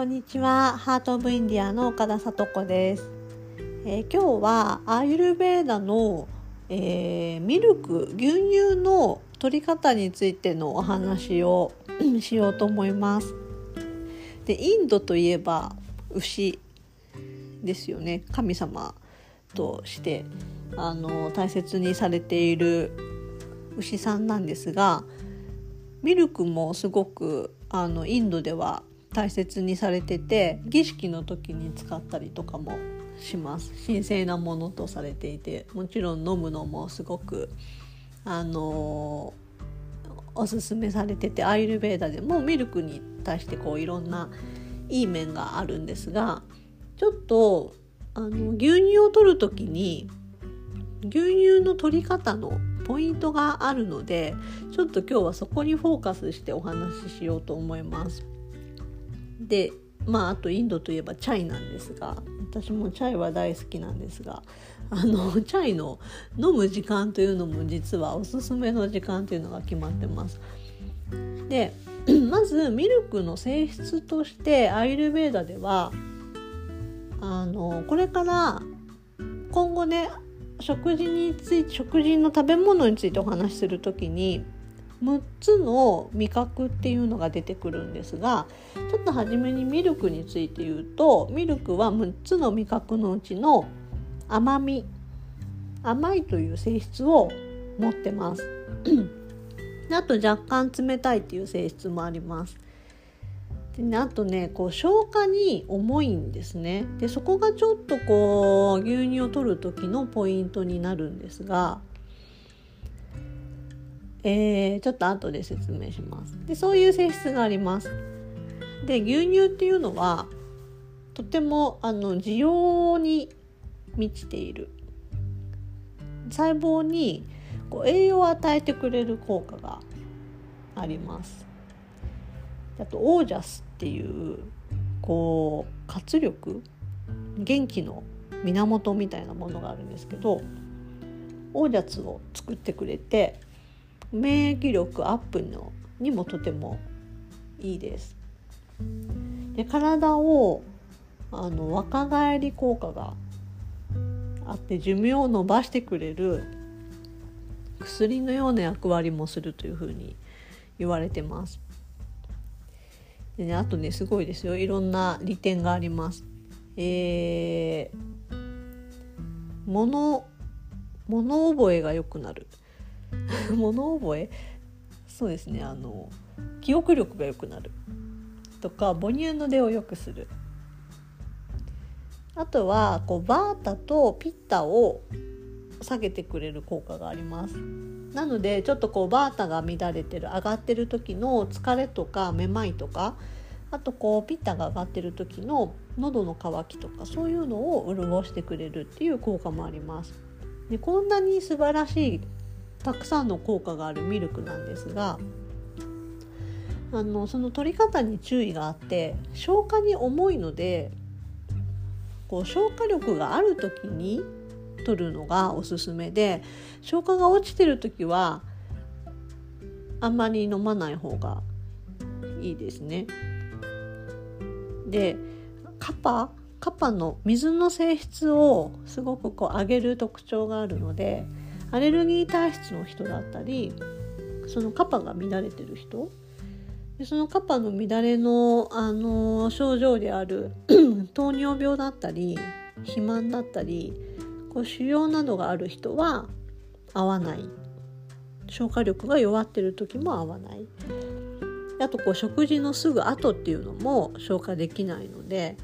こんにちは、ハートオブインディアの岡田聡子です。えー、今日はアーユルベーダの、えー、ミルク牛乳の取り方についてのお話を しようと思います。で、インドといえば牛ですよね。神様としてあの大切にされている牛さんなんですが、ミルクもすごくあのインドでは大切にされてて儀式の時に使ったりとかもします神聖なものとされていてもちろん飲むのもすごくあのおすすめされててアイルベーダでもミルクに対してこういろんないい面があるんですがちょっとあの牛乳を取る時に牛乳の取り方のポイントがあるのでちょっと今日はそこにフォーカスしてお話ししようと思います。でまああとインドといえばチャイなんですが私もチャイは大好きなんですがあの チャイの飲む時間というのも実はおすすめの時間というのが決まってます。で まずミルクの性質としてアイルベーダではあのこれから今後ね食事について食事の食べ物についてお話しする時に6つの味覚っていうのが出てくるんですがちょっと初めにミルクについて言うとミルクは6つの味覚のうちの甘み甘いという性質を持ってます。あと若干冷たいっていう性質もあります。で、あとねこう消化に重いんですねでそこがちょっとこう牛乳を取る時のポイントになるんですがえー、ちょっと後で説明します。でそういう性質があります。で牛乳っていうのはとてもあの需要に満ちている。細胞にこう栄養を与えてくれる効果があります。あとオージャスっていうこう活力。元気の源みたいなものがあるんですけどオージャスを作ってくれて免疫力アップのにもとてもいいです。で体をあの若返り効果があって寿命を延ばしてくれる薬のような役割もするというふうに言われてます。でね、あとねすごいですよいろんな利点があります。えー、物物覚えが良くなる物覚え？そうですね。あの記憶力が良くなる。とか母乳の出を良くする。あとはこうバータとピッタを下げてくれる効果があります。なのでちょっとこうバータが乱れてる上がってる時の疲れとかめまいとかあとこうピッタが上がってる時の喉の渇きとかそういうのを潤してくれるっていう効果もあります。でこんなに素晴らしいたくさんの効果があるミルクなんですがあのその取り方に注意があって消化に重いのでこう消化力がある時に取るのがおすすめで消化が落ちてる時はあんまり飲まない方がいいですね。でカパカパの水の性質をすごくこう上げる特徴があるのでアレルギー体質の人だったりそのカパが乱れてる人。でそのカパの乱れの、あの症状である 糖尿病だったり肥満だったりこう腫瘍などがある人は合わない。消化力が弱ってる時も合わない。あとこう食事のすぐ後っていうのも消化できないので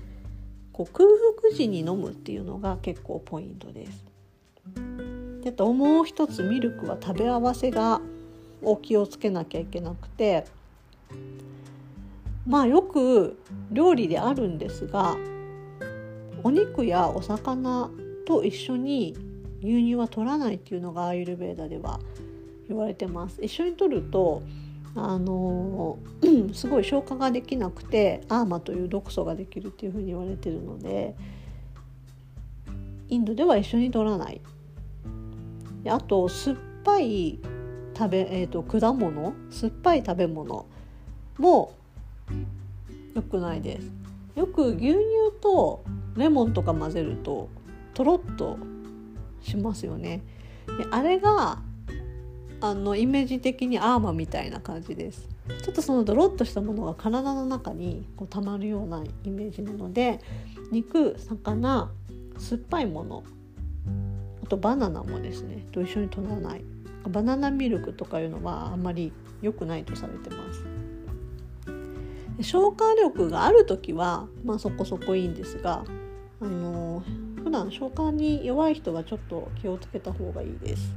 こう空腹時に飲むっていうのが結構ポイントです。でともう一つミルクは食べ合わせがお気をつけなきゃいけなくてまあよく料理であるんですがお肉やお魚と一緒に牛乳は取らないっていうのがアーユルベーダでは言われてます。一緒に取るとあの すごい消化ができなくてアーマという毒素ができるっていうふうに言われてるのでインドでは一緒に取らないであと酸っぱい食べ、えーと、果物？酸っぱい食べ物も良くないです。よく牛乳とレモンとか混ぜるととろっとしますよね。であれがあのイメージ的にアーマみたいな感じです。ちょっとそのドロッとしたものが体の中にこう溜まるようなイメージなので肉魚酸っぱいものあとバナナもですねと一緒に取らないバナナミルクとかいうのはあんまり良くないとされてます消化力がある時は、まあ、そこそこいいんですがあの普段消化に弱い人はちょっと気をつけた方がいいです。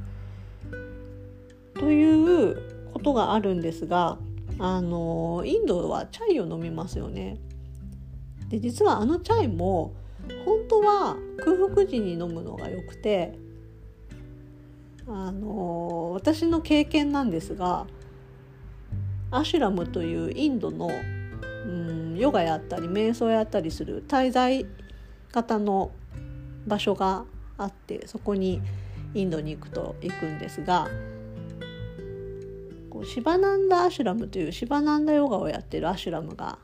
ということがあるんですがあのインドはチャイを飲みますよね。で実はあのチャイも本当は空腹時に飲むのがよくてあの私の経験なんですがアシュラムというインドの、うん、ヨガやったり瞑想やったりする滞在型の場所があってそこにインドに行くと行くんですがこうシバナンダアシュラムというシバナンダヨガをやってるアシュラムが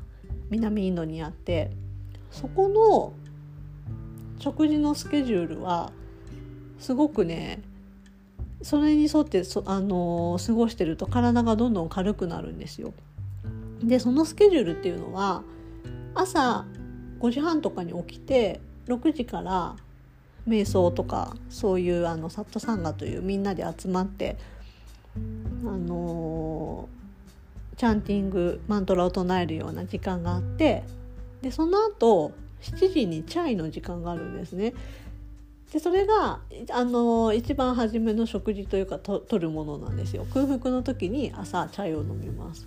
南インドにあってそこの食事のスケジュールはすごくねそれに沿ってそ、あの、過ごしてると体がどんどん軽くなるんですよ。でそのスケジュールっていうのは朝5時半とかに起きて6時から瞑想とかそういうあのサットサンガというみんなで集まってあの、チャンティングマントラを唱えるような時間があってでその後7時にチャイの時間があるんですね。でそれがあの一番初めの食事というかと取るものなんですよ。空腹の時に朝チャイを飲みます。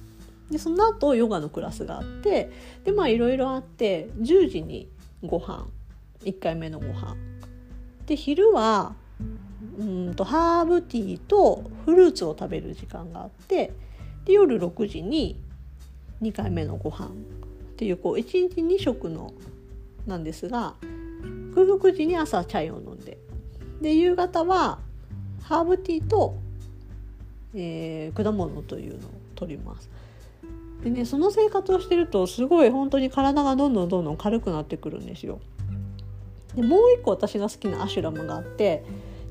でその後ヨガのクラスがあってでまあいろいろあって10時にご飯1回目のご飯。で昼はうんとハーブティーとフルーツを食べる時間があってで夜6時に2回目のご飯っていうこう1日2食のなんですが空腹時に朝チャイを飲んでで夕方はハーブティーと、えー、果物というのを取ります。でねその生活をしてるとすごい本当に体がどんどんどんどん軽くなってくるんですよ。でもう一個私が好きなアシュラムがあって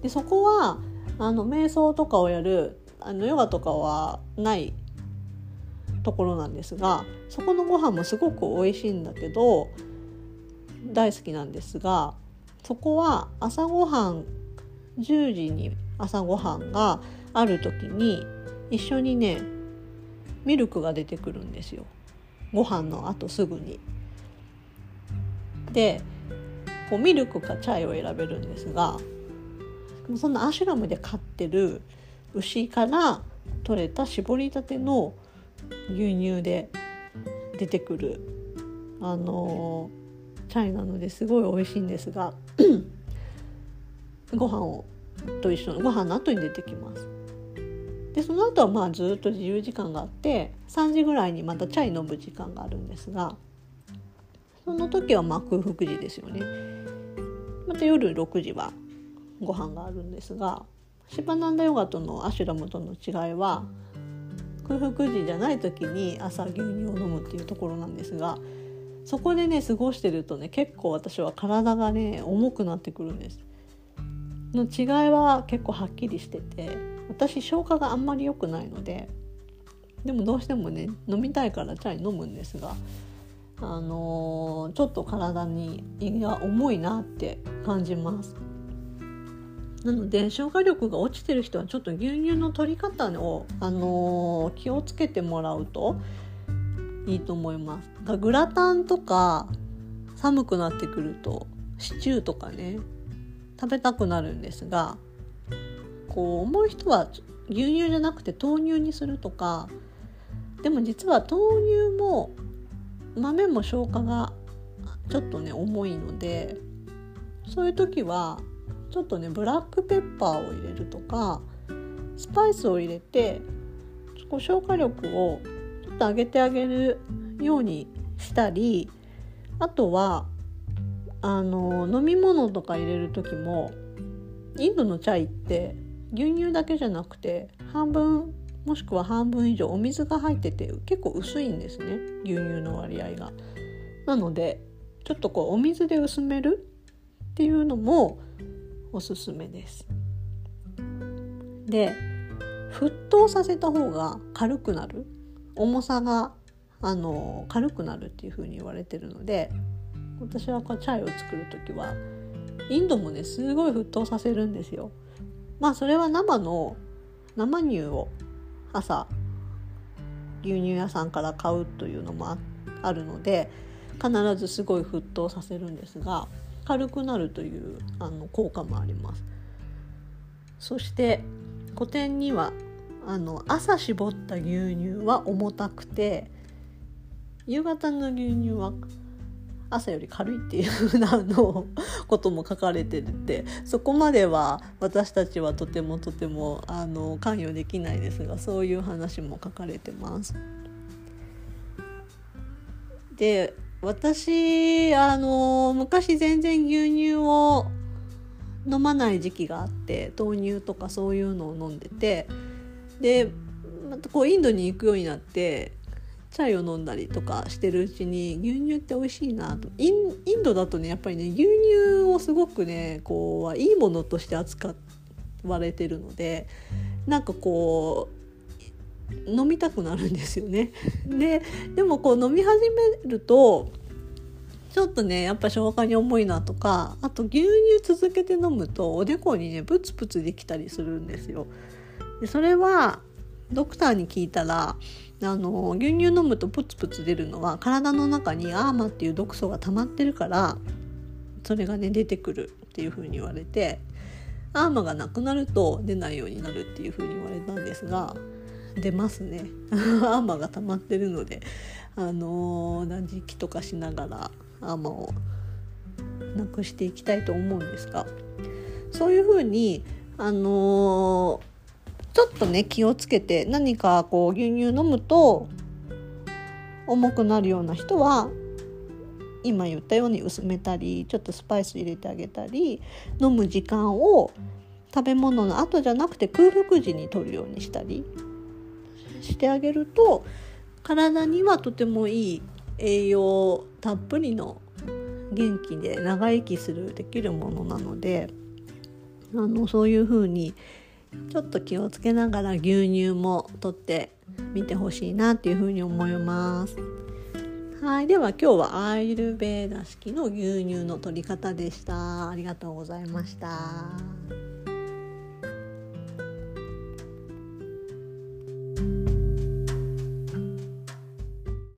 でそこはあの瞑想とかをやるあのヨガとかはないところなんですがそこのご飯もすごく美味しいんだけど大好きなんですがそこは朝ごはん10時に朝ごはんがある時に一緒にねミルクが出てくるんですよご飯のあとすぐに。でこうミルクかチャイを選べるんですがそのアシュラムで飼ってる牛から取れた搾りたての牛乳で出てくるあのチャイなのですごい美味しいんですが ご飯をと一緒のご飯の後に出てきます。でその後はまあずっと自由時間があって3時ぐらいにまたチャイ飲む時間があるんですがその時はま空腹時ですよね。また夜6時はご飯があるんですがシバナンダヨガとのアシュラムとの違いは空腹時じゃない時に朝牛乳を飲むっていうところなんですがそこでね過ごしてるとね結構私は体がね重くなってくるんです。の違いは結構はっきりしてて私消化があんまり良くないのででもどうしてもね飲みたいからチャイ飲むんですがあのー、ちょっと体に胃が重いなって感じます。なので消化力が落ちてる人はちょっと牛乳の取り方を、あのー、気をつけてもらうといいと思います。グラタンとか寒くなってくるとシチューとかね食べたくなるんですがこう思う人は牛乳じゃなくて豆乳にするとかでも実は豆乳も豆も消化がちょっとね重いのでそういう時はちょっとねブラックペッパーを入れるとかスパイスを入れてこう消化力をっと上げてあげるようにしたりあとはあの飲み物とか入れる時もインドのチャイって牛乳だけじゃなくて半分もしくは半分以上お水が入ってて結構薄いんですね牛乳の割合が。なのでちょっとこうお水で薄めるっていうのもおすすめです。で沸騰させた方が軽くなる重さがあの軽くなるっていう風に言われてるので私はこうチャイを作る時はインドもねすごい沸騰させるんですよ。まあそれは生の生乳を朝牛乳屋さんから買うというのもあるので必ずすごい沸騰させるんですが軽くなるというあの効果もあります。そして古典にはあの朝絞った牛乳は重たくて夕方の牛乳は朝より軽いっていう風なのことも書かれててそこまでは私たちはとてもとてもあの関与できないですがそういう話も書かれてます。で私あの昔全然牛乳を飲まない時期があって豆乳とかそういうのを飲んでてでまたこうインドに行くようになってチャイを飲んだりとかしてるうちに牛乳って美味しいなとインドだとねやっぱりね牛乳をすごくねこういいものとして扱われてるのでなんかこう飲みたくなるんですよね。ででもこう飲み始めるとちょっとねやっぱ消化に重いなとかあと牛乳続けて飲むとおでこにねブツブツできたりするんですよ。でそれはドクターに聞いたらあの牛乳飲むとプツプツ出るのは体の中にアーマっていう毒素が溜まってるからそれがね出てくるっていうふうに言われてアーマがなくなると出ないようになるっていうふうに言われたんですが出ますね。アーマが溜まってるのであの断食とかしながらアーマをなくしていきたいと思うんですがそういうふうにあのちょっとね気をつけて何かこう牛乳飲むと重くなるような人は今言ったように薄めたりちょっとスパイス入れてあげたり飲む時間を食べ物の後じゃなくて空腹時にとるようにしたりしてあげると体にはとてもいい栄養たっぷりの元気で長生きするできるものなのであのそういうふうにちょっと気をつけながら牛乳も取ってみてほしいなっていうふうに思います。はい、では今日はアイルベーダ式の牛乳の取り方でした。ありがとうございました。